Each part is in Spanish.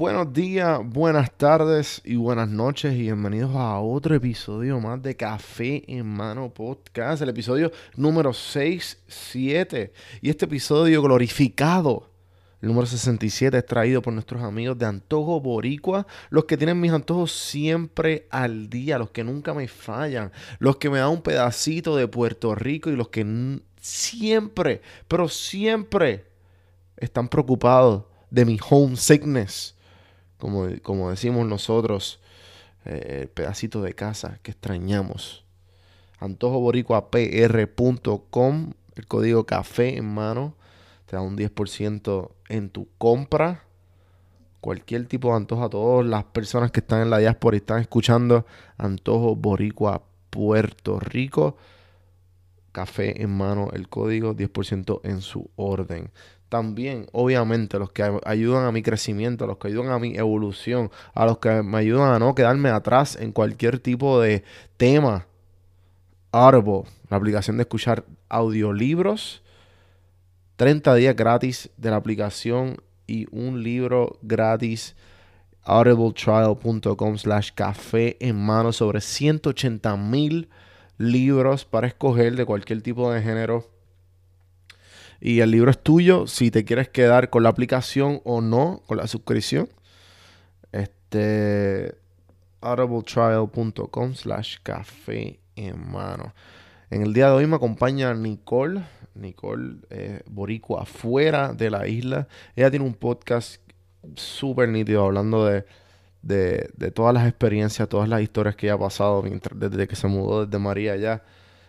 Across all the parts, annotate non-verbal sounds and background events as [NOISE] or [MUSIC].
Buenos días, buenas tardes y buenas noches y bienvenidos a otro episodio más de Café en Mano Podcast, el episodio número 67 y este episodio glorificado, el número 67 es traído por nuestros amigos de Antojo Boricua, los que tienen mis antojos siempre al día, los que nunca me fallan, los que me dan un pedacito de Puerto Rico y los que siempre, pero siempre están preocupados de mi homesickness, como, como decimos nosotros, eh, el pedacito de casa que extrañamos. AntojoBoricuaPR.com, el código café en mano, te da un 10% en tu compra. Cualquier tipo de antojo a todas las personas que están en la diáspora y están escuchando Antojo Boricua Puerto Rico. Café en mano, el código 10% en su orden también, obviamente, los que ayudan a mi crecimiento, los que ayudan a mi evolución, a los que me ayudan a no quedarme atrás en cualquier tipo de tema. Audible, la aplicación de escuchar audiolibros, 30 días gratis de la aplicación y un libro gratis audibletrial.com slash café en mano sobre 180 mil libros para escoger de cualquier tipo de género y el libro es tuyo si te quieres quedar con la aplicación o no, con la suscripción. Este audibletrial.com slash café en mano. En el día de hoy me acompaña Nicole, Nicole eh, Boricua, fuera de la isla. Ella tiene un podcast súper nítido hablando de, de, todas las experiencias, todas las historias que ella ha pasado desde que se mudó desde María allá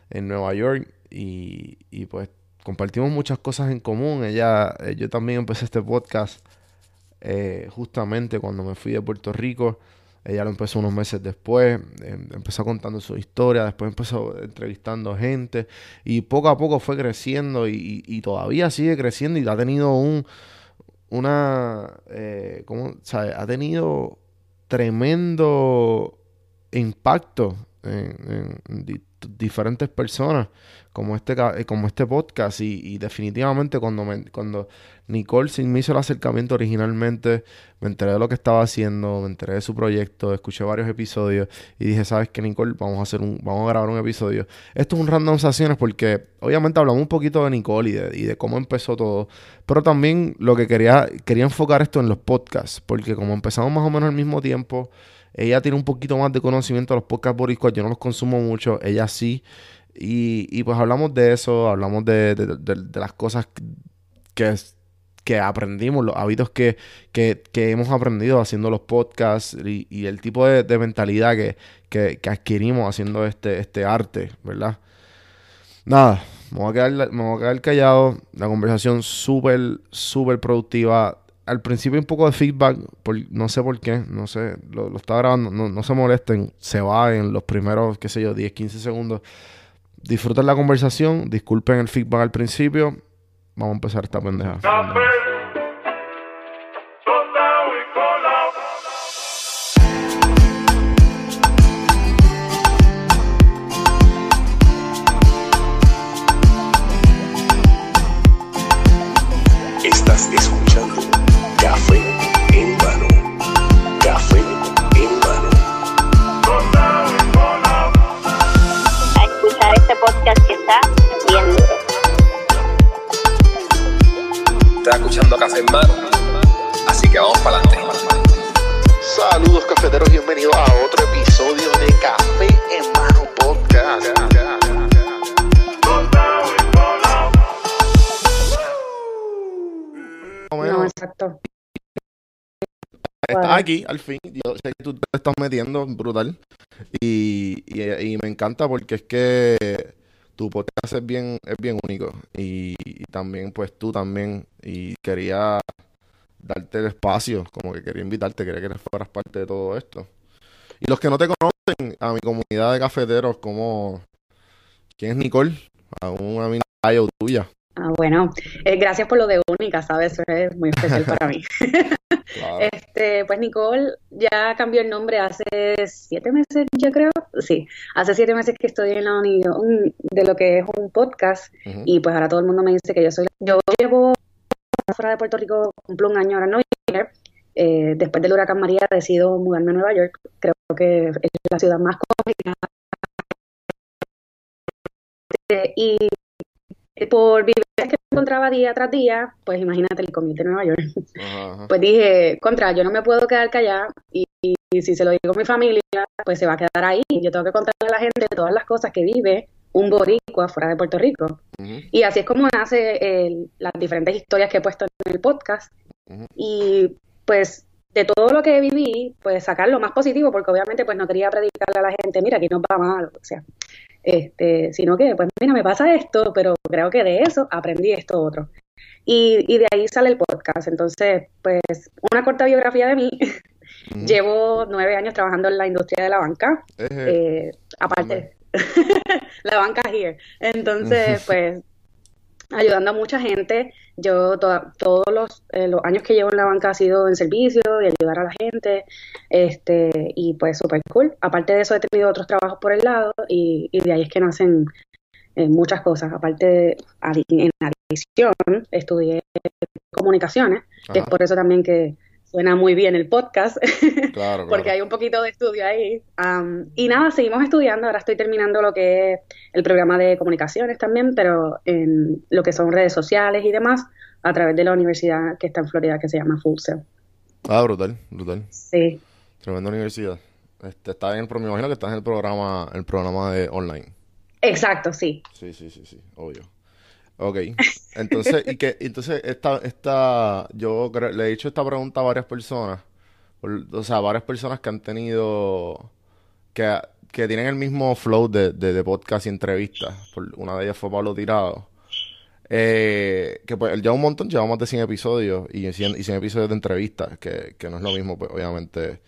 en Nueva York. Y, y pues compartimos muchas cosas en común. Ella, eh, yo también empecé este podcast eh, justamente cuando me fui de Puerto Rico. Ella lo empezó unos meses después, em, empezó contando su historia, después empezó entrevistando gente y poco a poco fue creciendo y, todavía sigue creciendo y ha tenido un, una, eh, ¿cómo? ha tenido tremendo impacto en, en diferentes personas como este, eh, como este podcast y, definitivamente cuando, me, cuando Nicole me hizo el acercamiento originalmente, me enteré de lo que estaba haciendo, me enteré de su proyecto, escuché varios episodios y dije, ¿sabes qué Nicole? Vamos a hacer un, vamos a grabar un episodio. Esto es un random sesiones porque obviamente hablamos un poquito de Nicole y de, y de cómo empezó todo, pero también lo que quería, quería enfocar esto en los podcasts, porque como empezamos más o menos al mismo tiempo, ella tiene un poquito más de conocimiento de los podcasts boricuas, yo no los consumo mucho, ella sí. Y, pues hablamos de eso, hablamos de, las cosas que, que aprendimos, los hábitos que, hemos aprendido haciendo los podcasts y, el tipo de, mentalidad que, adquirimos haciendo este, este arte, ¿verdad? Nada, me voy a quedar, me voy a quedar callado. La conversación súper, súper productiva al principio un poco de feedback, no sé por qué, no sé, lo, estaba grabando, no, se molesten, se va en los primeros, qué sé yo, 10, 15 segundos. Disfruten la conversación, disculpen el feedback al principio, vamos a empezar esta pendeja. Aquí, al fin. Yo sé que tú te estás metiendo brutal. Y, y, me encanta porque es que tu podcast es bien, es bien único. Y, también, pues tú también. Y quería darte el espacio, como que quería invitarte, quería que fueras parte de todo esto. Y los que no te conocen, a mi comunidad de cafeteros, como ¿quién es Nicole? A una amiga tuya. Ah, bueno, eh, gracias por lo de única, ¿sabes? Eso es muy especial para mí. [LAUGHS] [LAUGHS] Este, pues Nicole ya cambió el nombre hace siete meses, yo creo. Sí, hace siete meses que estoy en la unión de lo que es un podcast y pues ahora todo el mundo me dice que yo soy. Yo llevo fuera de Puerto Rico, cumplo un año ahora en noviembre eh, después del huracán María decido mudarme a Nueva York. Creo que es la ciudad más complicada. Y por vivir que encontraba día tras día, pues imagínate el commute de Nueva York. Pues dije, contra, yo no me puedo quedar callada y, si se lo digo a mi familia, pues se va a quedar ahí. Yo tengo que contarle a la gente todas las cosas que vive un boricua fuera de Puerto Rico. Y así es como nace las diferentes historias que he puesto en el podcast. Y pues de todo lo que viví, pues sacar lo más positivo, porque obviamente pues no quería predicarle a la gente, mira, aquí nos va mal, o sea, este, sino que, pues mira, me pasa esto, pero creo que de eso aprendí esto otro. Y, y de ahí sale el podcast. Entonces, pues, una corta biografía de mí. Llevo nueve años trabajando en la industria de la banca. Eh, aparte, [LAUGHS] la banca here. Entonces, pues, ayudando a mucha gente. Yo todos los, eh, los, años que llevo en la banca ha sido en servicio y ayudar a la gente. este Y pues súper cool. Aparte de eso he tenido otros trabajos por el lado y, de ahí es que nacen eh, muchas cosas. Aparte, en adición, estudié comunicaciones, que es por eso también que suena muy bien el podcast, [LAUGHS] porque hay un poquito de estudio ahí. y nada, seguimos estudiando, ahora estoy terminando lo que es el programa de comunicaciones también, pero en lo que son redes sociales y demás, a través de la universidad que está en Florida, que se llama Full Ah, brutal, brutal. Sí. Tremenda universidad. Este, está en el, me imagino que estás en el programa, el programa de online. Exacto, sí. Sí, sí, sí, sí, obvio. Ok. [LAUGHS] Entonces, y que, entonces esta, esta, yo le he hecho esta pregunta a varias personas, o sea, varias personas que han tenido, que, que tienen el mismo flow de, de, podcast y entrevistas. una de ellas fue Pablo Tirado. Eh, que pues él lleva un montón, lleva más de 100 episodios y 100, y 100 episodios de entrevistas, que, que no es lo mismo, pues obviamente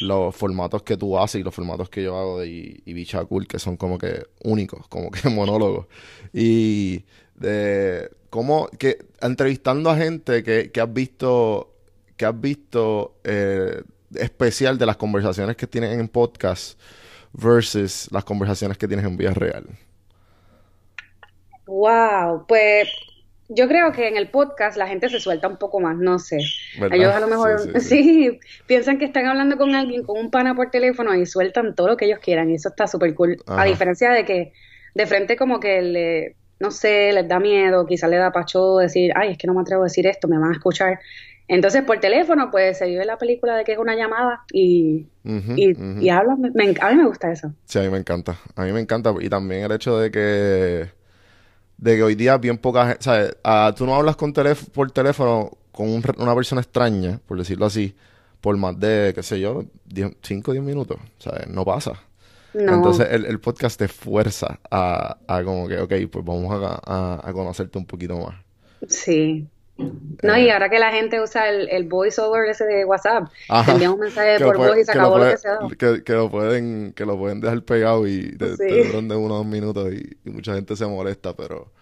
los formatos que tú haces y los formatos que yo hago de y, y Cool, que son como que únicos, como que [LAUGHS] monólogos. Y de cómo, que entrevistando a gente que, que has visto, que has visto eh, especial de las conversaciones que tienen en podcast versus las conversaciones que tienes en vida real. Wow, pues yo creo que en el podcast la gente se suelta un poco más, no sé. Ellos a lo mejor [LAUGHS] sí, piensan que están hablando con alguien, con un pana por teléfono y sueltan todo lo que ellos quieran y eso está súper cool. A diferencia de que de frente como que le, no sé, les da miedo, quizás le da pacho decir, ay, es que no me atrevo a decir esto, me van a escuchar. Entonces por teléfono pues se vive la película de que es una llamada y, y, hablan. a mí me gusta eso. Sí, a mí me encanta. A mí me encanta y también el hecho de que de que hoy día bien poca gente, ¿sabes? Ah, tú no hablas con por teléfono con una persona extraña, por decirlo así, por más de, qué sé yo, 5 o 10 minutos, ¿sabes? No pasa. Entonces el, el, podcast te fuerza a, a, como que, ok, pues vamos a, a, conocerte un poquito más. Sí. No, y eh. ahora que la gente usa el, el voiceover ese de WhatsApp, te envían un mensaje por voz y se acabó lo, que se Que, que, lo pueden, que lo pueden dejar pegado y te, duran de unos minutos y, mucha gente se molesta, pero,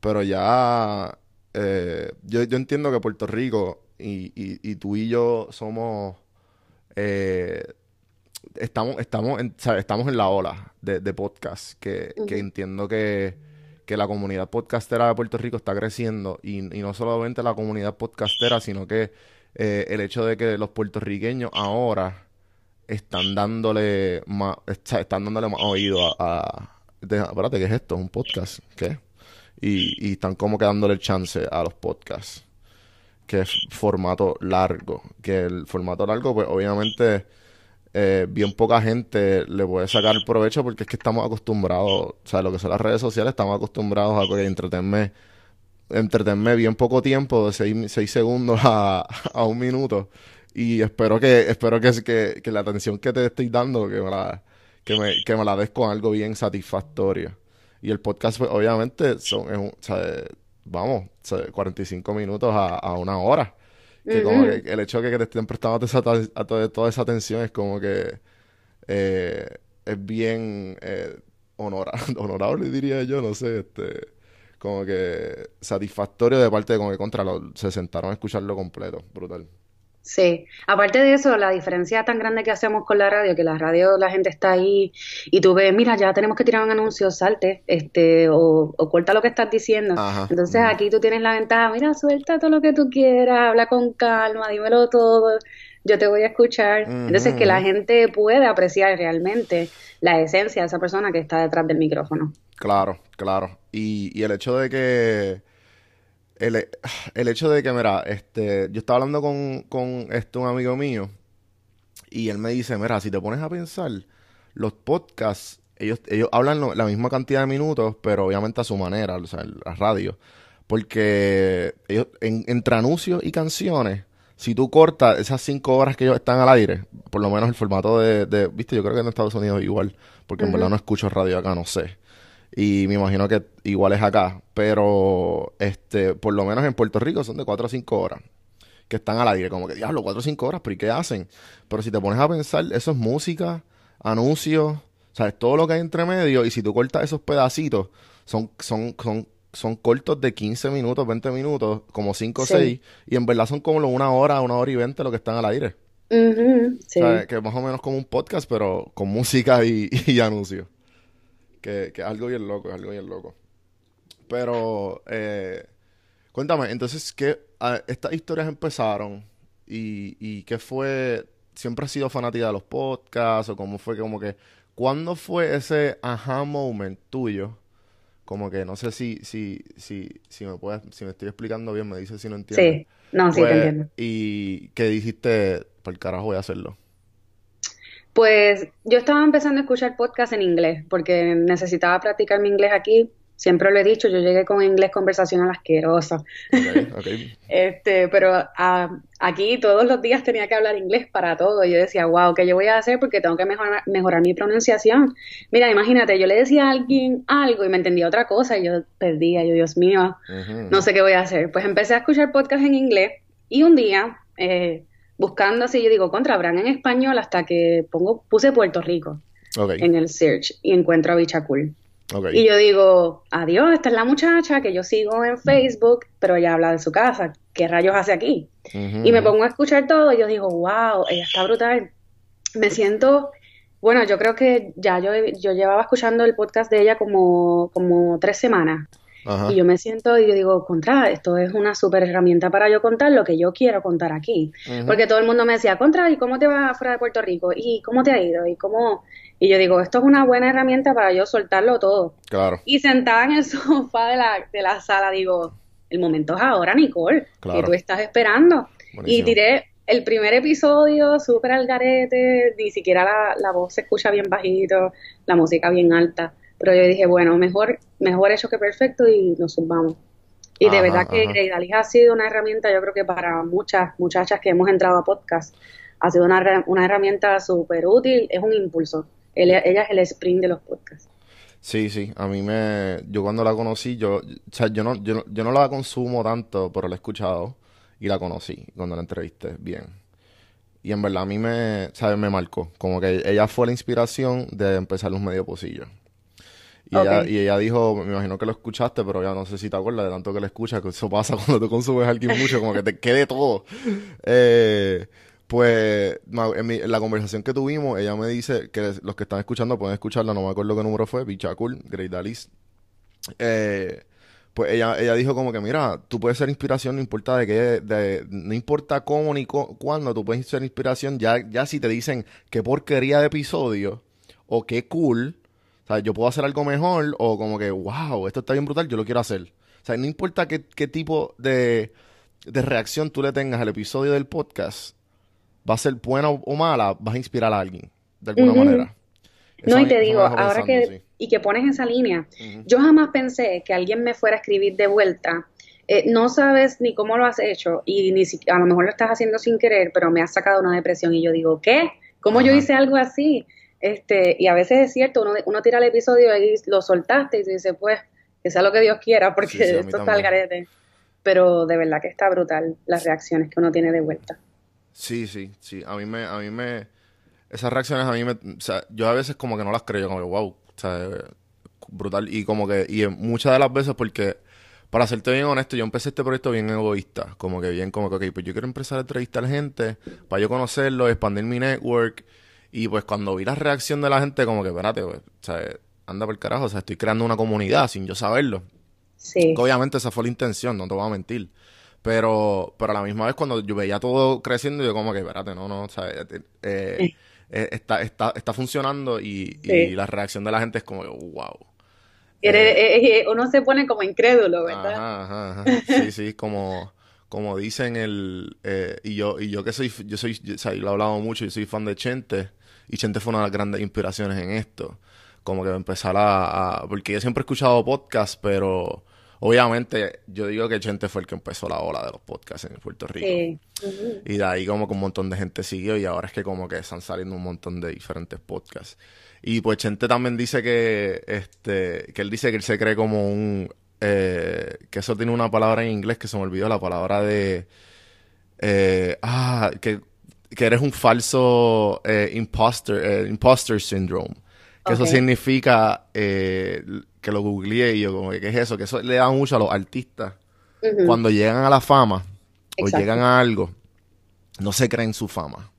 pero ya eh, yo, yo entiendo que Puerto Rico y, y, y tú y yo somos eh, estamos, estamos, en, estamos en la ola de, de podcast, que, que entiendo que, que, la comunidad podcastera de Puerto Rico está creciendo y, y no solamente la comunidad podcastera, sino que eh, el hecho de que los puertorriqueños ahora están dándole más, están dándole más oído a, espérate, ¿qué es esto? ¿Un podcast? ¿Qué? Y, y están como que dándole el chance a los podcasts que es formato largo. Que el formato largo, pues obviamente eh, bien poca gente le puede sacar el provecho porque es que estamos acostumbrados, o sea, lo que son las redes sociales, estamos acostumbrados a que entretenme, entretenme bien poco tiempo, de 6 segundos a, [LAUGHS] a, un minuto. Y espero que, espero que, que, que, la atención que te estoy dando, que me la, que me, la des con algo bien satisfactorio. Y el podcast, pues, obviamente, son, o sea, vamos, 45 minutos a, a una hora. Que como que el hecho de que te estén prestando a toda esa atención es como que eh, es bien eh, [LAUGHS] honorable, diría yo, no sé, este como que satisfactorio de parte de como que contra lo, se sentaron a escucharlo completo, brutal. Sí, aparte de eso, la diferencia tan grande que hacemos con la radio, que la radio la gente está ahí y tú ves, mira, ya tenemos que tirar un anuncio, salte, este, o, o corta lo que estás diciendo. Ajá. Entonces aquí tú tienes la ventaja, mira, suelta todo lo que tú quieras, habla con calma, dímelo todo, yo te voy a escuchar. Entonces que la gente puede apreciar realmente la esencia de esa persona que está detrás del micrófono. Claro, claro. Y, y el hecho de que el, el hecho de que, mira, este, yo estaba hablando con, con este, un amigo mío y él me dice, mira, si te pones a pensar, los podcasts, ellos, ellos hablan lo- la misma cantidad de minutos, pero obviamente a su manera, o sea, la radio. Porque ellos, en, entre anuncios y canciones, si tú cortas esas cinco horas que ellos están al aire, por lo menos el formato de, de- viste, yo creo que en Estados Unidos igual, porque en verdad no escucho radio acá, no sé. Y me imagino que igual es acá, pero este, por lo menos en Puerto Rico son de 4 a 5 horas que están al aire, como que diablo, 4 o 5 horas, pero ¿y qué hacen? Pero si te pones a pensar, eso es música, anuncios, sabes, todo lo que hay entre medio, y si tú cortas esos pedacitos, son, son, son, son cortos de 15 minutos, 20 minutos, como 5 o Sí. 6, y en verdad son como una hora, una hora y 20 lo que están al aire. Sí. ¿Sabes? Que es más o menos como un podcast, pero con música y, [LAUGHS] y anuncios. Que, que es algo bien loco, es algo bien loco. Pero, eh, cuéntame, entonces, ¿qué, estas historias empezaron y, y qué fue, siempre has sido fanática de los podcasts o cómo fue, como que, ¿cuándo fue ese aha moment tuyo? Como que no sé si, si, si, si me puedes, si me estoy explicando bien, me dices si no entiendes. Sí, no, sí, te Pues, entiendo. Y que dijiste, por el carajo voy a hacerlo. Pues yo estaba empezando a escuchar podcast en inglés porque necesitaba practicar mi inglés aquí. Siempre lo he dicho, yo llegué con inglés conversacional ok. [LAUGHS] Este, pero ah, aquí todos los días tenía que hablar inglés para todo. Yo decía, wow, ¿qué yo voy a hacer? Porque tengo que mejorar, mejorar mi pronunciación. Mira, imagínate, yo le decía a alguien algo y me entendía otra cosa y yo perdía, yo, Dios mío, no sé qué voy a hacer. Pues empecé a escuchar podcast en inglés y un día, eh, buscando así, yo digo, contra, habrán en español hasta que pongo, puse Puerto Rico en el search y encuentro a Bicha Cool. ok. Y yo digo, adiós, esta es la muchacha que yo sigo en Facebook, pero ella habla de su casa. ¿Qué rayos hace aquí? Y me pongo a escuchar todo y yo digo, wow, ella está brutal. Me siento, bueno, yo creo que ya yo, yo llevaba escuchando el podcast de ella como, como tres semanas. Ajá. Y yo me siento y yo digo, contra, esto es una súper herramienta para yo contar lo que yo quiero contar aquí. Porque todo el mundo me decía, contra, ¿y cómo te vas fuera de Puerto Rico? ¿Y cómo te ha ido? ¿Y cómo? Y yo digo, esto es una buena herramienta para yo soltarlo todo. Claro, Y sentada en el [LAUGHS] sofá de la, de la sala, digo, el momento es ahora, Nicole, Claro. que tú estás esperando. Y tiré el primer episodio súper al garete, ni siquiera la, la voz se escucha bien bajito, la música bien alta. Pero yo dije, bueno, mejor, mejor hecho que perfecto y nos sumamos. Y de verdad que Dalis ha sido una herramienta, yo creo que para muchas muchachas que hemos entrado a podcast, ha sido una, una herramienta súper útil, es un impulso. Ella, ella es el sprint de los podcasts. Sí, sí, a mí me... Yo cuando la conocí, yo... O sea, yo no, yo no, yo no la consumo tanto, pero la he escuchado y la conocí cuando la entrevisté, bien. Y en verdad a mí me, ¿sabes? Me marcó. Como que ella fue la inspiración de empezar los medio pocillos. Y, ella, Ok. y ella dijo, me imagino que lo escuchaste, pero ya no sé si te acuerdas de tanto que la escuchas, que eso pasa [LAUGHS] cuando tú consumes a alguien mucho, como que te quede todo. Eh, pues en, mi- en la conversación que tuvimos, ella me dice que los que están escuchando pueden escucharla, no me acuerdo qué número fue, Bichacul, Great Dalis. Eh, pues ella, ella dijo como que, mira, tú puedes ser inspiración, no importa de qué, de, no importa cómo ni co- cuándo, tú puedes ser inspiración, ya, ya si te dicen qué porquería de episodio o qué cool, o sea, yo puedo hacer algo mejor o como que, wow, esto está bien brutal, yo lo quiero hacer. O sea, no importa qué, qué tipo de, de reacción tú le tengas al episodio del podcast, va a ser buena o, o mala, vas a inspirar a alguien, de alguna manera. Eso No, y te digo, ahora pensando, que, sí. y que pones esa línea, yo jamás pensé que alguien me fuera a escribir de vuelta. Eh, no sabes ni cómo lo has hecho y ni si, a lo mejor lo estás haciendo sin querer, pero me has sacado una depresión y yo digo, ¿qué? ¿Cómo yo hice algo así? Este, y a veces es cierto, uno, uno tira el episodio y lo soltaste y tú dices, pues, que sea lo que Dios quiera, porque Sí, sí, [LAUGHS] esto está al garete. Pero de verdad que está brutal las reacciones que uno tiene de vuelta. Sí, sí, sí. A mí me, a mí me, esas reacciones a mí me, o sea, yo a veces como que no las creo, como que wow, o sea, brutal. Y como que, y muchas de las veces porque para serte bien honesto, yo empecé este proyecto bien egoísta, como que bien, como que, ok, pues yo quiero empezar a entrevistar gente para yo conocerlo, expandir mi network, y pues cuando vi la reacción de la gente, como que, espérate, pues, anda por el carajo, o sea, estoy creando una comunidad sin yo saberlo. Sí. Obviamente esa fue la intención, no te voy a mentir. Pero, pero a la misma vez cuando yo veía todo creciendo, yo como que, espérate, no, no, o sea, eh, eh, eh, está, está, está funcionando y, y la reacción de la gente es como, wow. uno se pone como incrédulo, ¿verdad? Ajá, ajá, Sí, sí, como, como dicen el, y yo, y yo que soy, yo soy, o sea, yo lo he hablado mucho, yo soy fan de Chente, y Chente fue una de las grandes inspiraciones en esto. Como que empezar a, a porque yo siempre he escuchado podcasts, pero Obviamente, yo digo que Chente fue el que empezó la ola de los podcasts en Puerto Rico. Sí. Y de ahí como que un montón de gente siguió y ahora es que como que están saliendo un montón de diferentes podcasts. Y pues Chente también dice que, este, que él dice que él se cree como un, eh, que eso tiene una palabra en inglés que se me olvidó, la palabra de, eh, ah, que, que eres un falso eh, imposter, imposter syndrome. Que eso significa eh, que lo googleé y yo como que ¿qué es eso? Que eso le da mucho a los artistas. Cuando llegan a la fama o llegan a algo, no se creen su fama.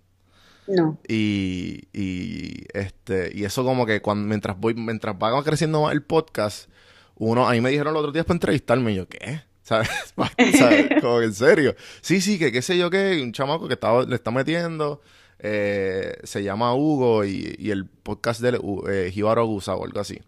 No. Y, y este, y eso como que cuando, mientras voy, mientras va creciendo más el podcast, uno, a mí me dijeron los otros días para entrevistarme, y yo, ¿qué? ¿Sabes? [LAUGHS] [LAUGHS] ¿Sabes? Como en serio. Sí, sí, que qué sé yo qué, un chamaco que estaba, le está metiendo, eh, se llama Hugo y, y el podcast de eh, Jibaro Gusa o algo así.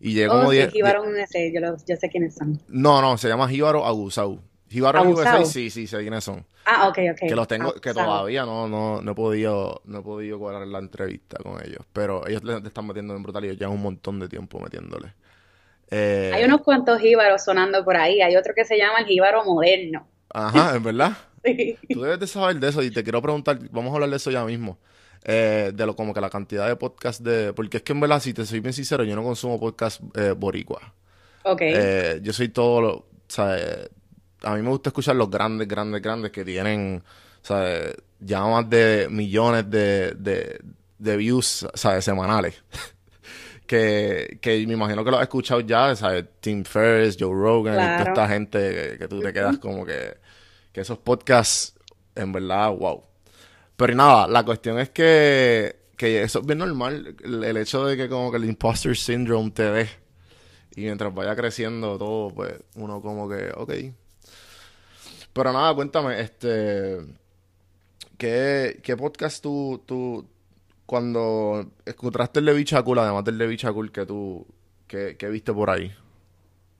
Y llegó oh, como 10. Sí, Jíbaro ese, yo, yo, sé quiénes son. No, no, se llama Jíbaro Agusau. Jíbaro USA, sí, sí, sé quiénes son. Ah, ok, ok. Que los tengo, que todavía no, no, no he podido, no he podido cuadrar la entrevista con ellos. Pero ellos le, están metiendo en brutal y ya un montón de tiempo metiéndole. Eh, hay unos cuantos jíbaros sonando por ahí. Hay otro que se llama el jíbaro moderno. Ajá, ¿es verdad? [LAUGHS] sí. Tú debes de saber de eso y te quiero preguntar, vamos a hablar de eso ya mismo. Eh, de lo como que la cantidad de podcasts de... Porque es que en verdad, si te soy bien sincero, yo no consumo podcast eh, boricua. Ok. Eh, yo soy todo lo... Sea, a mí me gusta escuchar los grandes, grandes, grandes que tienen, sea, ya más de millones de, de, de views, ¿sabes? Semanales. [LAUGHS] que, que me imagino que lo has escuchado ya, ¿sabes? Tim Ferriss, Joe Rogan, toda esta gente que, tú te quedas como que, que esos podcasts, en verdad, wow. Pero nada, la cuestión es que, que eso es bien normal. El, hecho de que como que el imposter syndrome te dé. Y mientras vaya creciendo todo, pues uno como que, ok. Pero nada, cuéntame, este... ¿Qué, qué podcast tú, tú, cuando encontraste el de Bichacul, además del de Bichacul, que tú, que, que viste por ahí?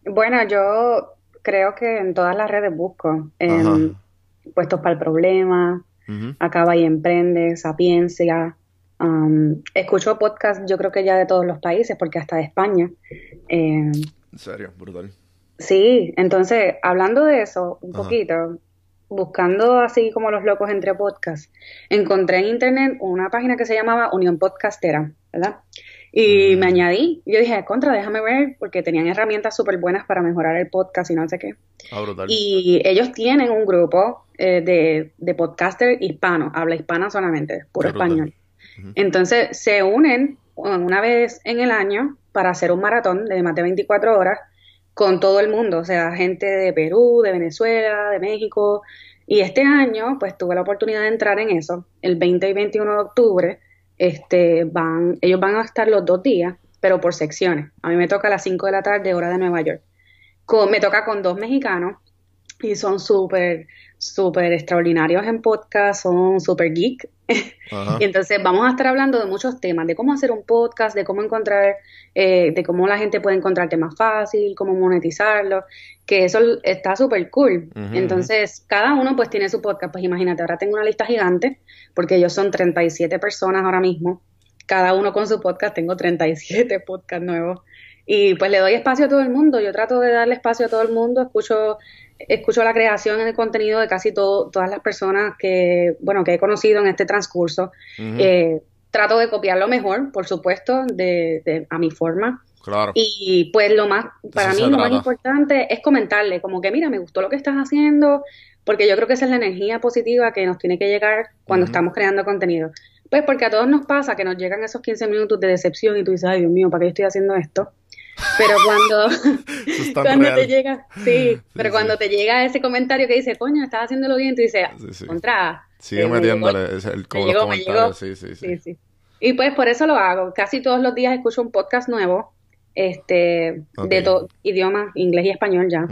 Bueno, yo creo que en todas las redes busco. Puestos para el problema, Acaba y Emprende, Sapiencia. Um, escucho podcast, yo creo que ya de todos los países, porque hasta de España. Eh, en serio, brutal. Sí, entonces, hablando de eso un poquito, buscando así como los locos entre podcasts, encontré en internet una página que se llamaba Unión Podcastera, ¿verdad? Y mm. me añadí, yo dije, contra, déjame ver, porque tenían herramientas súper buenas para mejorar el podcast y no sé qué. Ah, brutal. Y ellos tienen un grupo eh, de, de podcaster hispano, habla hispana solamente, puro español. Entonces se unen una vez en el año para hacer un maratón de más de 24 horas con todo el mundo, o sea, gente de Perú, de Venezuela, de México. Y este año, pues tuve la oportunidad de entrar en eso, el 20 y 21 de octubre. Este, van, ellos van a estar los dos días, pero por secciones. A mí me toca a las 5 de la tarde, hora de Nueva York. me toca con dos mexicanos y son súper, súper extraordinarios en podcast, son súper geek. y [LAUGHS] entonces vamos a estar hablando de muchos temas, de cómo hacer un podcast, de cómo encontrar, eh, de cómo la gente puede encontrarte más fácil, cómo monetizarlo, que eso está súper cool. entonces, cada uno pues tiene su podcast, pues imagínate, ahora tengo una lista gigante, porque ellos son 37 personas ahora mismo, cada uno con su podcast, tengo 37 podcasts nuevos. Y pues le doy espacio a todo el mundo, yo trato de darle espacio a todo el mundo, escucho escucho la creación en el contenido de casi todas las personas que, bueno, que he conocido en este transcurso. Eh, trato de copiar lo mejor, por supuesto, de, a mi forma. Claro. Y pues lo más, para mí lo más importante es comentarle, como que mira, me gustó lo que estás haciendo, porque yo creo que esa es la energía positiva que nos tiene que llegar cuando estamos creando contenido. Pues porque a todos nos pasa que nos llegan esos 15 minutos de decepción y tú dices, ay Dios mío, ¿para qué estoy haciendo esto? Pero cuando, [LAUGHS] cuando real. te llega, sí, pero sí. cuando te llega ese comentario que dice, coño, estás haciéndolo bien, tú dices, Sí, sí. contra. Sigue eh, me metiéndole el, me como llegó, los me comentarios. llegó. Sí, sí. Y pues por eso lo hago. Casi todos los días escucho un podcast nuevo, este, de Ok. todo idioma, inglés y español ya.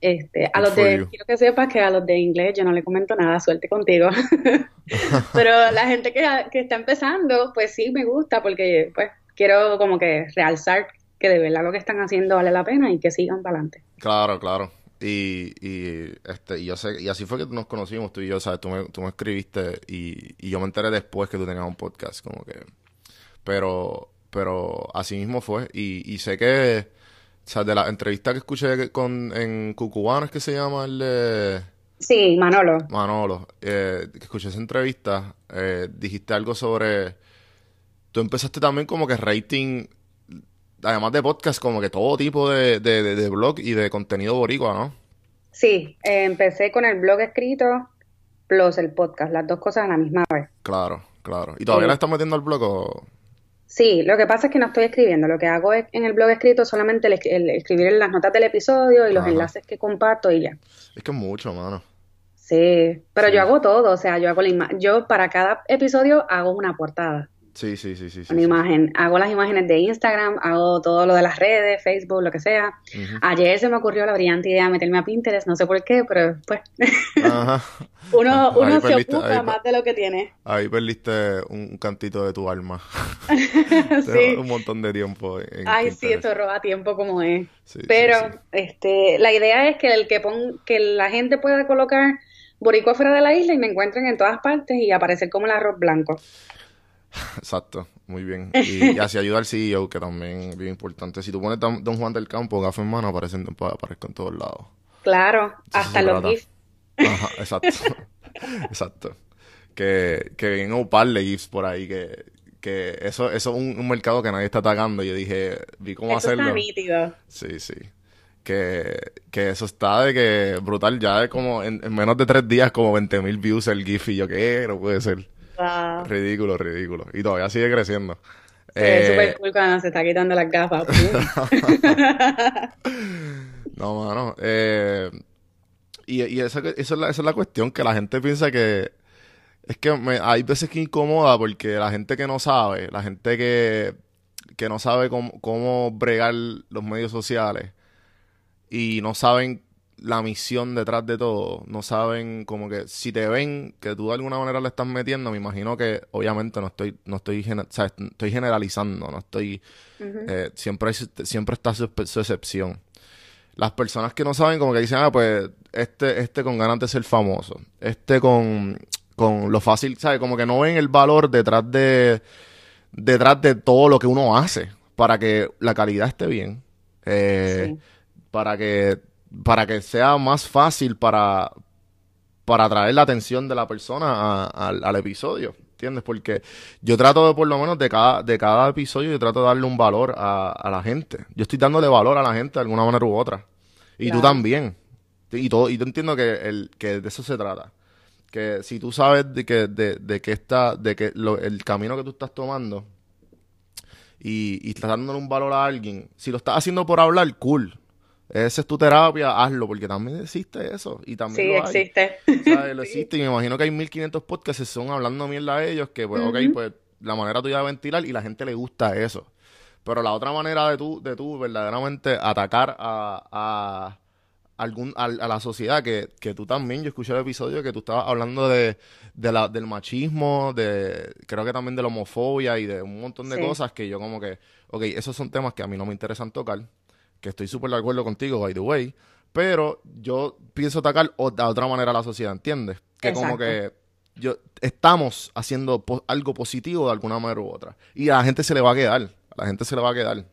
Este, a los de, you. quiero que sepas que a los de inglés yo no le comento nada, suerte contigo. [LAUGHS] Pero la gente que, que está empezando, pues sí me gusta porque pues quiero como que realzar que de verdad lo que están haciendo vale la pena y que sigan para adelante. Claro, claro. Y, y, este, y yo sé, y así fue que nos conocimos tú y yo, ¿sabes? Tú me, tú me escribiste y, y yo me enteré después que tú tenías un podcast, como que... Pero, pero así mismo fue. Y, y sé que, o sea, de la entrevista que escuché con, en Cucubano, es que se llama el Sí, Manolo. Manolo, eh, que escuché esa entrevista, eh, dijiste algo sobre... Tú empezaste también como que rating, además de podcast, como que todo tipo de, de, de, de blog y de contenido boricua, ¿no? Sí, eh, empecé con el blog escrito plus el podcast, las dos cosas a la misma vez. Claro, claro. ¿Y todavía Sí. le estás metiendo al blog o...? Sí, lo que pasa es que no estoy escribiendo. Lo que hago es, en el blog escrito solamente el, el escribir las notas del episodio y los Ajá. enlaces que comparto y ya. Es que es mucho, mano. Sí, pero Sí. yo hago todo, o sea, yo hago la ima- yo para cada episodio hago una portada, Sí, sí, sí, sí, sí. una sí. imagen, hago las imágenes de Instagram, hago todo lo de las redes, Facebook, lo que sea. Ujú. Ayer se me ocurrió la brillante idea de meterme a Pinterest, no sé por qué, pero pues Ajá. [LAUGHS] uno, Ahí uno se perdiste, ocupa ahí- más de lo que tiene. [LAUGHS] Ahí perdiste un cantito de tu alma. [LAUGHS] Sí. Un montón de tiempo en Ay, sí, Pinterest. esto roba tiempo como es. Sí, sí, Pero sí. este, la idea es que el que pon, que la gente pueda colocar Boricua fuera de la isla y me encuentren en todas partes y aparecer como el arroz blanco. Exacto, muy bien. [LAUGHS] Y, y así ayuda al CEO, que también es bien importante. Si tú pones Don, Don Juan del Campo, gafas en mano, aparecen, aparezco en todos lados. Claro, hasta los. GIFs. Ajá, exacto. [LAUGHS] exacto. Que, que vienen un par de GIFs por ahí, que, que eso, eso es un, un mercado que nadie está atacando. Yo dije, vi cómo Eso está hacerlo. nítido. Sí, sí. Que, que eso está de que brutal, ya es como en, en menos de tres días como 20 mil views el GIF y yo, ¿qué? No puede ser. Wow. Ridículo, ridículo. Y todavía sigue creciendo. Se Eh, súper cool cuando se está quitando las gafas. [LAUGHS] No, mano. Eh, y y esa, es la, esa es la cuestión, que la gente piensa que... Es que me- hay veces que incomoda porque la gente que no sabe, la gente que, que no sabe cómo, cómo bregar los medios sociales y no saben la misión detrás de todo, no saben como que si te ven que tú de alguna manera le estás metiendo, me imagino que obviamente no estoy, no estoy, gener- o sea, estoy generalizando, no estoy eh, siempre, hay- siempre está su, su excepción. Las personas que no saben, como que dicen, ah, pues, este, este con ganas de ser famoso. Este con, con lo fácil, ¿sabes? Como que no ven el valor detrás de, detrás de todo lo que uno hace para que la calidad esté bien. Eh, Sí. para que, para que sea más fácil para, para atraer la atención de la persona a- al, al episodio. ¿Entiendes? Porque yo trato de, por lo menos, de cada, de cada episodio, yo trato de darle un valor a, a la gente. Yo estoy dándole valor a la gente de alguna manera u otra. Y tú también. Y todo, y yo entiendo que, el, que de eso se trata. Que si tú sabes de que, de, de que está, de que lo- el camino que tú estás tomando y, y estás dándole un valor a alguien, si lo estás haciendo por hablar, cool. Esa es tu terapia, hazlo, porque también existe eso. Y también Sí, lo hay. existe. ¿sabes? [LAUGHS] Lo existe y me imagino que hay 1500 podcasts que son hablando mierda a ellos, que pues, ok, pues la manera tuya de ventilar y la gente le gusta eso. Pero la otra manera de tú, de tú verdaderamente atacar a, a algún, a, a la sociedad, que, que tú también, yo escuché el episodio que tú estabas hablando de, de la, del machismo, de creo que también de la homofobia y de un montón de Sí. cosas que yo como que, ok, esos son temas que a mí no me interesan tocar, que estoy súper de acuerdo contigo, by the way, pero yo pienso atacar o- de otra manera a la sociedad, ¿entiendes? Que como que yo estamos haciendo po- algo positivo de alguna manera u otra. Y a la gente se le va a quedar, a la gente se le va a quedar.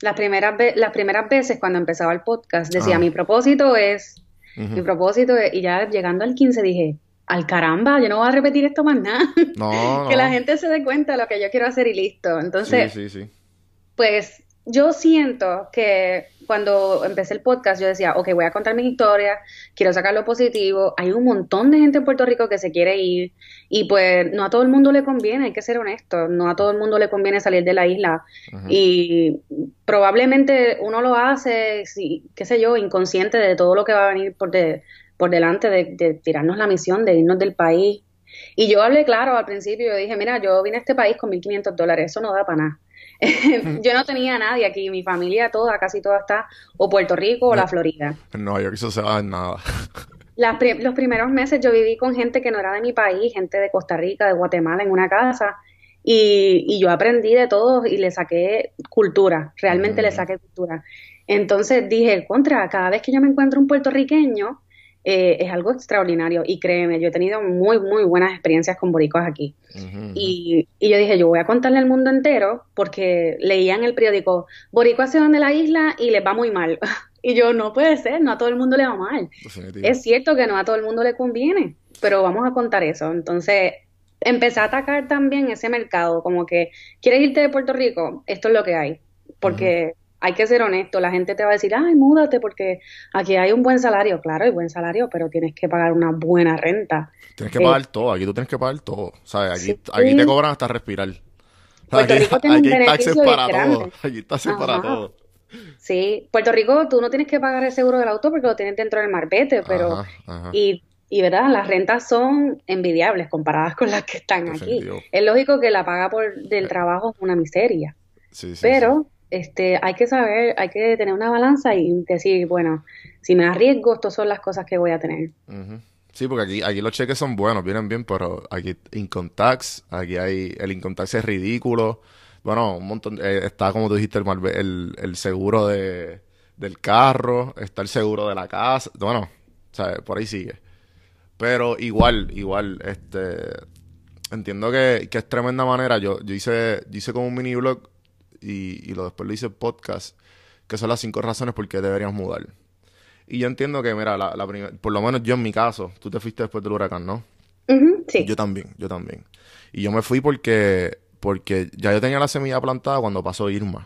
Las primeras, ve- las primeras veces cuando empezaba el podcast decía, Ah. mi propósito es, mi propósito es, y ya llegando al 15 dije, al caramba, yo no voy a repetir esto más nada. No, no. [LAUGHS] Que la gente se dé cuenta de lo que yo quiero hacer y listo. Entonces, sí, sí, sí. pues yo siento que cuando empecé el podcast yo decía, ok, voy a contar mi historia, quiero sacar lo positivo, hay un montón de gente en Puerto Rico que se quiere ir y pues no a todo el mundo le conviene, hay que ser honesto, no a todo el mundo le conviene salir de la isla y probablemente uno lo hace, sí, qué sé yo, inconsciente de todo lo que va a venir por, por delante, de, de tirarnos la misión, de irnos del país. Y yo hablé claro al principio, yo dije, mira, yo vine a este país con 1.500 dólares, eso no da para nada. [LAUGHS] yo no tenía a nadie aquí, mi familia toda, casi toda está o Puerto Rico o la Florida. Nueva York eso se va en nada. [LAUGHS] los primeros meses yo viví con gente que no era de mi país, gente de Costa Rica, de Guatemala, en una casa, y, yo aprendí de todos y le saqué cultura, realmente le mm. saqué cultura. Entonces dije, contra, cada vez que yo me encuentro un puertorriqueño, eh, es algo extraordinario. Y créeme, yo he tenido muy, muy buenas experiencias con boricuas aquí. y, yo dije, yo voy a contarle al mundo entero porque leía en el periódico, boricuas se van de la isla y les va muy mal. [LAUGHS] y yo, no puede ser, no a todo el mundo le va mal. Es cierto que no a todo el mundo le conviene, pero vamos a contar eso. Entonces, empecé a atacar también ese mercado, como que, ¿quieres irte de Puerto Rico? Esto es lo que hay. Porque hay que ser honesto, la gente te va a decir, ay, múdate porque aquí hay un buen salario, claro, hay buen salario, pero tienes que pagar una buena renta. Tienes que pagar eh, todo, aquí tú tienes que pagar todo, ¿sabes? Aquí, aquí te cobran hasta respirar. Puerto aquí, Rico tiene [LAUGHS] hay taxes para todo, aquí taxes para todo. Sí, Puerto Rico tú no tienes que pagar el seguro del auto porque lo tienes dentro del marbete, pero y y verdad, las rentas son envidiables comparadas con las que están aquí. Es lógico que la paga por del eh. trabajo es una miseria. Sí, sí, pero este, hay que saber, hay que tener una balanza y decir, bueno, si me arriesgo, estas son las cosas que voy a tener. Sí, porque aquí, aquí los cheques son buenos, vienen bien, pero aquí income tax, aquí hay, el income tax es ridículo. Bueno, un montón, eh, está como tú dijiste, el, el, seguro de, del carro, está el seguro de la casa, bueno, o por ahí sigue. Pero igual, igual, este, entiendo que, que es tremenda manera. Yo, yo hice, yo hice como un mini blog y, y lo después lo hice podcast, que son las cinco razones por qué deberíamos mudar. Y yo entiendo que, mira, la, la por lo menos yo en mi caso, tú te fuiste después del huracán, ¿no? sí. Yo también, yo también. Y yo me fui porque, porque ya yo tenía la semilla plantada cuando pasó Irma.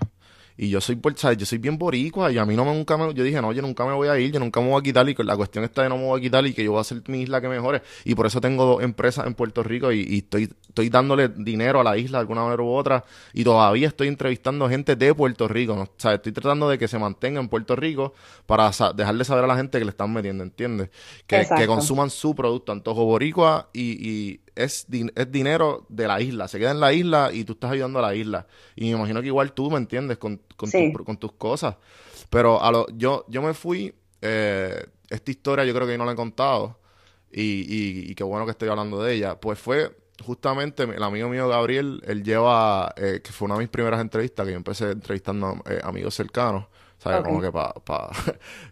Y yo soy, yo soy bien boricua y a mí no me nunca me, yo dije, no, yo nunca me voy a ir, yo nunca me voy a quitar y la cuestión está de no me voy a quitar y que yo voy a hacer mi isla que mejore. Y por eso tengo dos empresas en Puerto Rico y, estoy, estoy dándole dinero a la isla de alguna manera u otra y todavía estoy entrevistando gente de Puerto Rico. O sea, estoy tratando de que se mantenga en Puerto Rico para dejarle saber a la gente que le están metiendo, ¿entiendes? Que, que consuman su producto, antojo boricua y es, es dinero de la isla, se queda en la isla y tú estás ayudando a la isla. Y me imagino que igual tú me entiendes con, con, con tus cosas. Pero a lo, yo, yo me fui, eh, esta historia yo creo que no la he contado y, y, qué bueno que estoy hablando de ella. Pues fue justamente el amigo mío Gabriel, él lleva, eh, que fue una de mis primeras entrevistas, que yo empecé entrevistando eh, amigos cercanos. ¿sabes? [LAUGHS] Como que para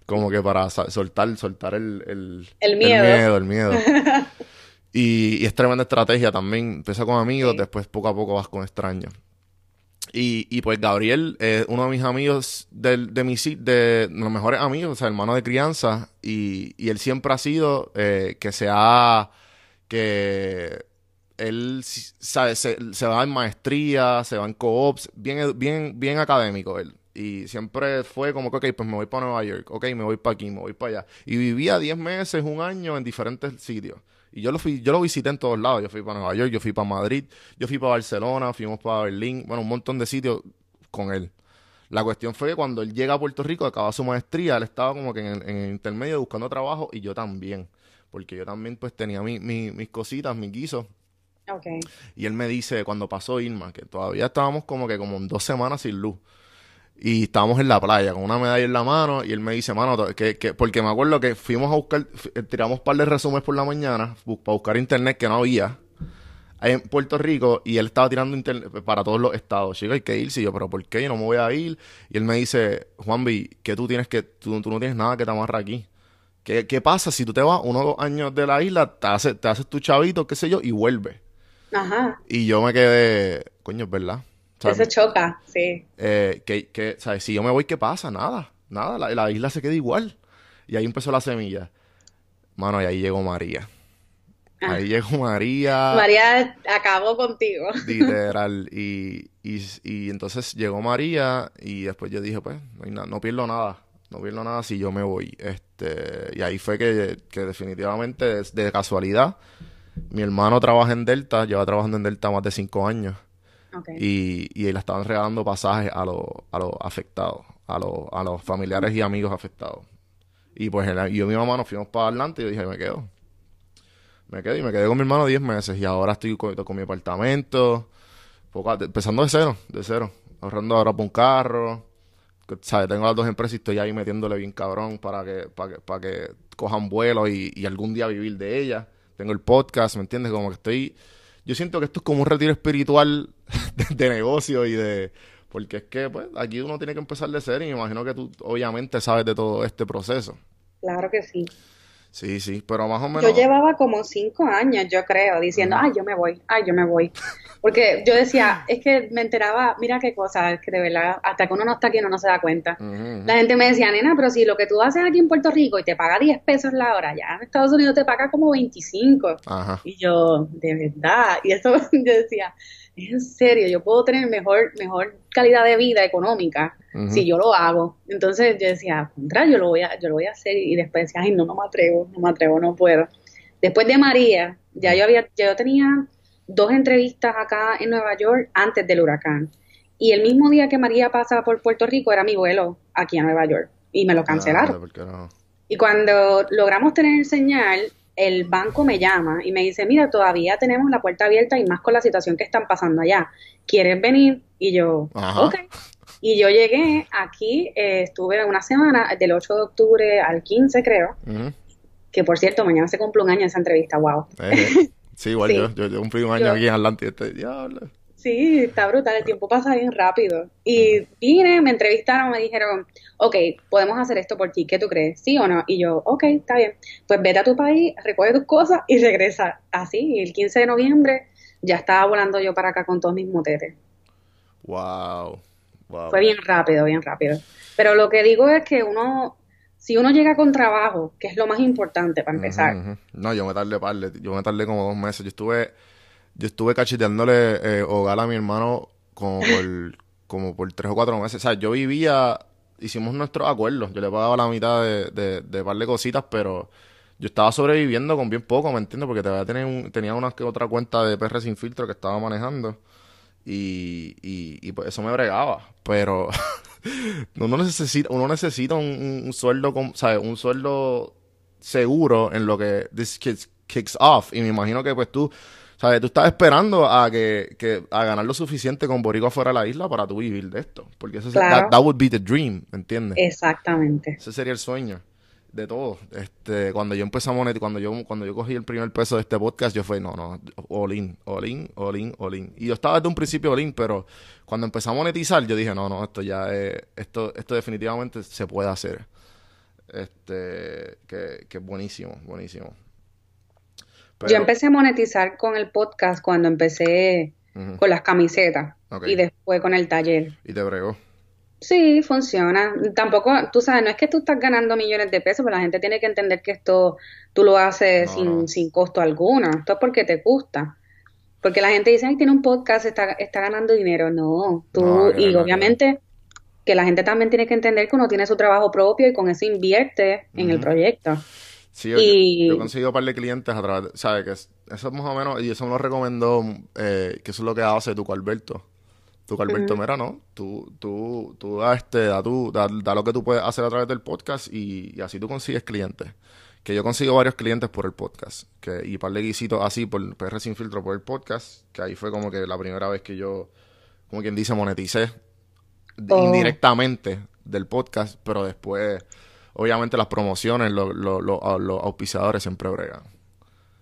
como que para soltar soltar el, el, el miedo el miedo, el [LAUGHS] miedo. Y, es tremenda estrategia también. Empieza con amigos, después poco a poco vas con extraños. Y, y pues Gabriel es uno de mis amigos de, de, mi, de los mejores amigos, o sea, hermano de crianza. Y, y él siempre ha sido eh, que se ha. que él sabe, se, se, va en maestría, se va en co-ops, bien, bien, bien académico él. Y siempre fue como que, ok, pues me voy para Nueva York, ok, me voy para aquí, me voy para allá. Y vivía 10 meses, un año en diferentes sitios. Y yo lo fui, yo lo visité en todos lados. Yo fui para Nueva York, yo fui para Madrid, yo fui para Barcelona, fuimos para Berlín, bueno, un montón de sitios con él. La cuestión fue que cuando él llega a Puerto Rico, acaba su maestría, él estaba como que en, el intermedio buscando trabajo y yo también. Porque yo también pues tenía mis cositas, mis guisos. Okay. Y él me dice, cuando pasó Irma, que todavía estábamos como que como dos semanas sin luz. Y estábamos en la playa con una medalla en la mano y él me dice, mano, que, que, porque me acuerdo que fuimos a buscar, eh, tiramos un par de resúmenes por la mañana para buscar internet que no había en Puerto Rico y él estaba tirando internet para todos los estados. Chico, hay que irse. Y yo, pero ¿por qué? Yo no me voy a ir. Y él me dice, Juanvi, que tú tienes que, tú, tú no tienes nada que te amarra aquí. ¿Qué, ¿Qué, pasa si tú te vas uno o dos años de la isla, te, hace, te haces tu chavito, qué sé yo, y vuelves? Ajá. Y yo me quedé, coño, es verdad. Eso choca, sí. Eh, que, que, ¿sabes? Si yo me voy, ¿qué pasa? Nada, nada, la, la, isla se queda igual. Y ahí empezó la semilla. Mano, y ahí llegó María. Ah. Ahí llegó María. María acabó contigo. [LAUGHS] Literal. Y, y, y entonces llegó María y después yo dije, pues, no, no pierdo nada. No pierdo nada si yo me voy. Este, y ahí fue que, que definitivamente, de, de casualidad, mi hermano trabaja en Delta, lleva trabajando en Delta más de cinco años. Y, y le estaban regalando pasajes a los, a los afectados, a los, a los familiares y amigos afectados. Y pues yo y mi mamá nos fuimos para Atlanta y yo dije, me quedo. Me quedé y me quedé con mi hermano 10 meses y ahora estoy con, mi apartamento, poco empezando de cero, de cero, ahorrando ahora por un carro. ¿sabes? Tengo las dos empresas y estoy ahí metiéndole bien cabrón para que, para que, para que cojan vuelo y, y algún día vivir de ella. Tengo el podcast, ¿me entiendes? Como que estoy... Yo siento que esto es como un retiro espiritual [LAUGHS] de, de negocio y de... Porque es que, pues, aquí uno tiene que empezar de cero y me imagino que tú, obviamente, sabes de todo este proceso. Claro que sí. Sí, sí, pero más o menos... Yo llevaba como cinco años, yo creo, diciendo, ay, yo me voy, ay, yo me voy. Porque yo decía, es que me enteraba, mira qué cosa, es que de verdad, hasta que uno no está aquí uno no se da cuenta. La gente me decía, nena, pero si lo que tú haces aquí en Puerto Rico y te paga 10 pesos la hora, ya en Estados Unidos te paga como 25. Ajá. Y yo, de verdad, [LAUGHS] y eso yo decía, en serio, yo puedo tener mejor, mejor calidad de vida económica Si yo lo hago. Entonces yo decía, contra, yo lo voy a, yo lo voy a hacer y después decía, ay, no, no me atrevo, no me atrevo, no puedo. Después de María, ya yo había, ya yo tenía dos entrevistas acá en Nueva York antes del huracán. Y el mismo día que María pasa por Puerto Rico era mi vuelo aquí a Nueva York y me lo cancelaron. Ah, ¿por qué no? Y cuando logramos tener señal, el banco me llama y me dice, mira, todavía tenemos la puerta abierta y más con la situación que están pasando allá. ¿Quieres venir? Y yo, Ajá. ok. Y yo llegué aquí, eh, estuve una semana, del 8 de octubre al 15 creo, que por cierto, mañana se cumple un año esa entrevista, wow. Eh, eh. Sí, igual [LAUGHS] Sí. yo, yo, yo cumplí un año Yo- aquí en Atlanta y este diablo. Sí, está brutal, el tiempo pasa bien rápido. Y vine, me entrevistaron, me dijeron, ok, podemos hacer esto por ti, ¿qué tú crees? ¿Sí o no? Y yo, ok, está bien. Pues vete a tu país, recoge tus cosas y [LAUGHS] regresa. Así, y el 15 de noviembre ya estaba volando yo para acá con todos mis motetes. Wow. Wow. Fue bien rápido, bien rápido. Pero lo que digo es que uno, si uno llega con trabajo, que es lo más importante para empezar. No, yo me tardé parle, yo me tardé como dos meses. Yo estuve, yo estuve cacheteándole eh, hogar a mi hermano como por, [LAUGHS] como por tres o cuatro meses. O sea, yo vivía, hicimos nuestros acuerdos. Yo le pagaba la mitad de, de, de par de cositas, pero yo estaba sobreviviendo con bien poco, ¿me entiendes? Porque todavía tenía, un- tenía una que otra cuenta de PR sin filtro que estaba manejando. Y, y, y pues eso me bregaba. Pero [LAUGHS] uno necesita, uno necesita un, un- un sueldo, con, ¿sabes? Un sueldo seguro en lo que this kicks, kicks off. Y me imagino que pues tú, ¿sabes? Tú estás esperando a que, que a ganar lo suficiente con Boricua fuera de la isla para tú vivir de esto. Porque ese es- Claro. that, that would be the dream, ¿me entiendes? exactamente. Ese sería el sueño de todo. Este, cuando yo empecé a monetizar, cuando yo, cuando yo cogí el primer peso de este podcast, yo fui, no, no, all in, all in, all in, all in. Y yo estaba desde un principio all in, pero cuando empecé a monetizar, yo dije, no, no, esto ya es, esto, esto definitivamente se puede hacer. Este, que, que es buenísimo, buenísimo. Pero- Yo empecé a monetizar con el podcast cuando empecé con las camisetas y después con el taller. Y te bregó. Sí, funciona. Tampoco, tú sabes, no es que tú estás ganando millones de pesos, pero la gente tiene que entender que esto tú lo haces No, sin, sin costo alguno. Esto es porque te gusta. Porque la gente dice, ay, tiene un podcast, está, está ganando dinero. No, tú, No, y no, obviamente que la gente también tiene que entender que uno tiene su trabajo propio y con eso invierte en el proyecto. Sí, yo, Y- yo he conseguido un par de clientes a través, de- ¿sabes? Que es- eso es más o menos, y eso me lo recomendó, eh, que eso es lo que hace tu Alberto. Tu Alberto, Ujú. mira, ¿no? Tú, tú, tú da, este, da, tu, da, da lo que tú puedes hacer a través del podcast y, y así tú consigues clientes. Que yo consigo varios clientes por el podcast. Que, y par de guisitos así por PR Sin Filtro por el podcast. Que ahí fue como que la primera vez que yo, como quien dice, moneticé Oh. indirectamente del podcast, pero después, obviamente, las promociones, lo- lo- lo- los auspiciadores siempre bregan.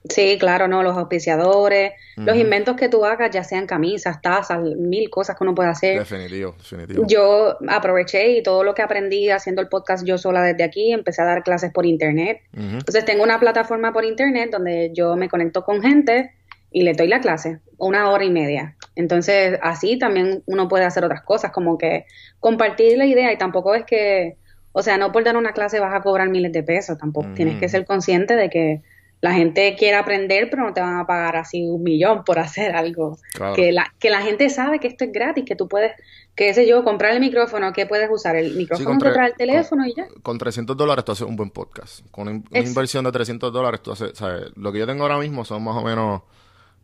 Sí, claro, no, los auspiciadores, los inventos que tú hagas, ya sean camisas, tazas, mil cosas que uno puede hacer. Definitivo, definitivo. Yo aproveché y todo lo que aprendí haciendo el podcast yo sola desde aquí, empecé a dar clases por internet. Entonces tengo una plataforma por internet donde yo me conecto con gente y le doy la clase, una hora y media. Entonces así también uno puede hacer otras cosas, como que compartir la idea y tampoco es que, o sea, no por dar una clase vas a cobrar miles de pesos, tampoco. Tienes que ser consciente de que la gente quiere aprender, pero no te van a pagar así un millón por hacer algo. Que, la, que la gente sabe que esto es gratis, que tú puedes, qué sé yo, comprar el micrófono, que puedes usar el micrófono comprar el teléfono y ya. Con 300 dólares tú haces un buen podcast. Con una inversión de 300 dólares tú haces, ¿sabes? Lo que yo tengo ahora mismo son más o menos,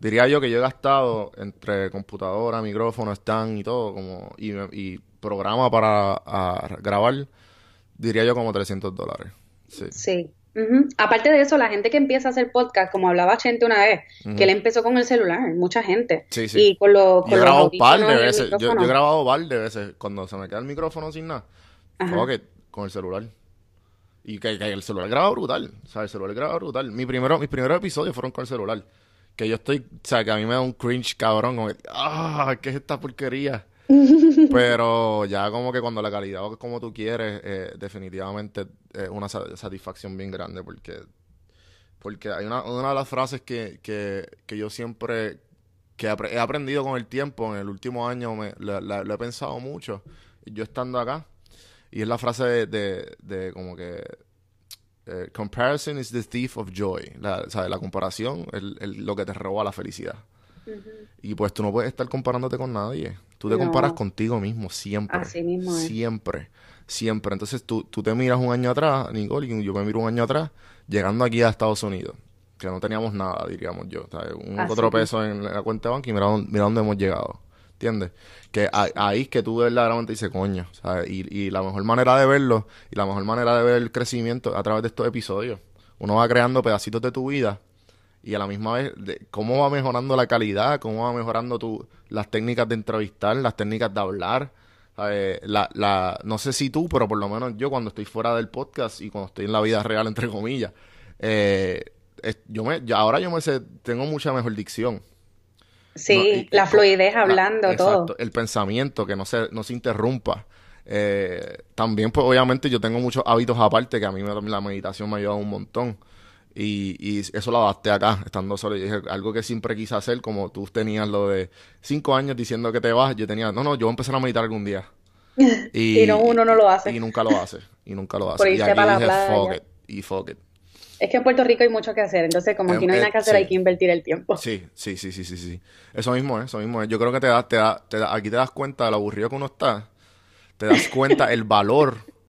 diría yo que yo he gastado entre computadora, micrófono, stand y todo, como, y, y programa para grabar, diría yo como 300 dólares. Sí. sí. Aparte de eso, la gente que empieza a hacer podcast, como hablaba Chente una vez, que él empezó con el celular, mucha gente. Sí, sí. Y con, lo, con yo he grabado par de veces. Yo, he grabado par de veces cuando se me queda el micrófono sin nada. que con el celular. Y que, el celular graba brutal. O sea, el celular graba brutal. Mi primero, mis primeros episodios fueron con el celular. Que yo estoy, o sea, que a mí me da un cringe cabrón. Como, ah, ¿qué es esta porquería? [LAUGHS] Pero ya como que cuando la calidad es como tú quieres, eh, definitivamente es una satisfacción bien grande porque, porque hay una, una de las frases que, que, que yo siempre que he aprendido con el tiempo, en el último año me, lo he pensado mucho, yo estando acá, y es la frase de, de, como que eh, comparison is the thief of joy. La, la comparación es lo que te roba la felicidad. Y pues tú no puedes estar comparándote con nadie. Tú te comparas contigo mismo siempre. Así mismo Siempre, siempre. Entonces tú, tú te miras un año atrás, Nicole, y yo me miro un año atrás, llegando aquí a Estados Unidos, que no teníamos nada, diríamos yo. Un otro peso en la cuenta de banco y mira, dónde hemos llegado. ¿Entiendes? Que ahí es que tú verdaderamente dices, coño. Y, y la mejor manera de verlo, y la mejor manera de ver el crecimiento a través de estos episodios. Uno va creando pedacitos de tu vida y a la misma vez de cómo va mejorando la calidad, cómo va mejorando tu, las técnicas de entrevistar, las técnicas de hablar. La, la, no sé si tú, pero por lo menos yo cuando estoy fuera del podcast y cuando estoy en la vida real, entre comillas, eh, yo me, ahora yo me sé, tengo mucha mejor dicción. Sí, la fluidez hablando, todo. El pensamiento, que no se, no se interrumpa. Eh, también, pues obviamente yo tengo muchos hábitos aparte que a mí me, la meditación me ha ayudado un montón. Y, y eso lo adapté acá, estando solo. Y dije, algo que siempre quise hacer, como tú tenías lo de cinco años diciendo que te vas, yo tenía, no, no, yo voy a empezar a meditar algún día. [LAUGHS] Y, no, uno no lo hace. Y nunca lo hace. Y nunca lo [LAUGHS] hace. y aquí dije, fuck it. Y fuck it. Es que en Puerto Rico hay mucho que hacer, entonces como aquí no hay nada que hacer, hay que invertir el tiempo. Sí, sí, sí, sí, sí, sí. Eso mismo es, eso mismo es. Yo creo que te da, te da, te da, aquí te das cuenta de lo aburrido que uno está, te das cuenta el valor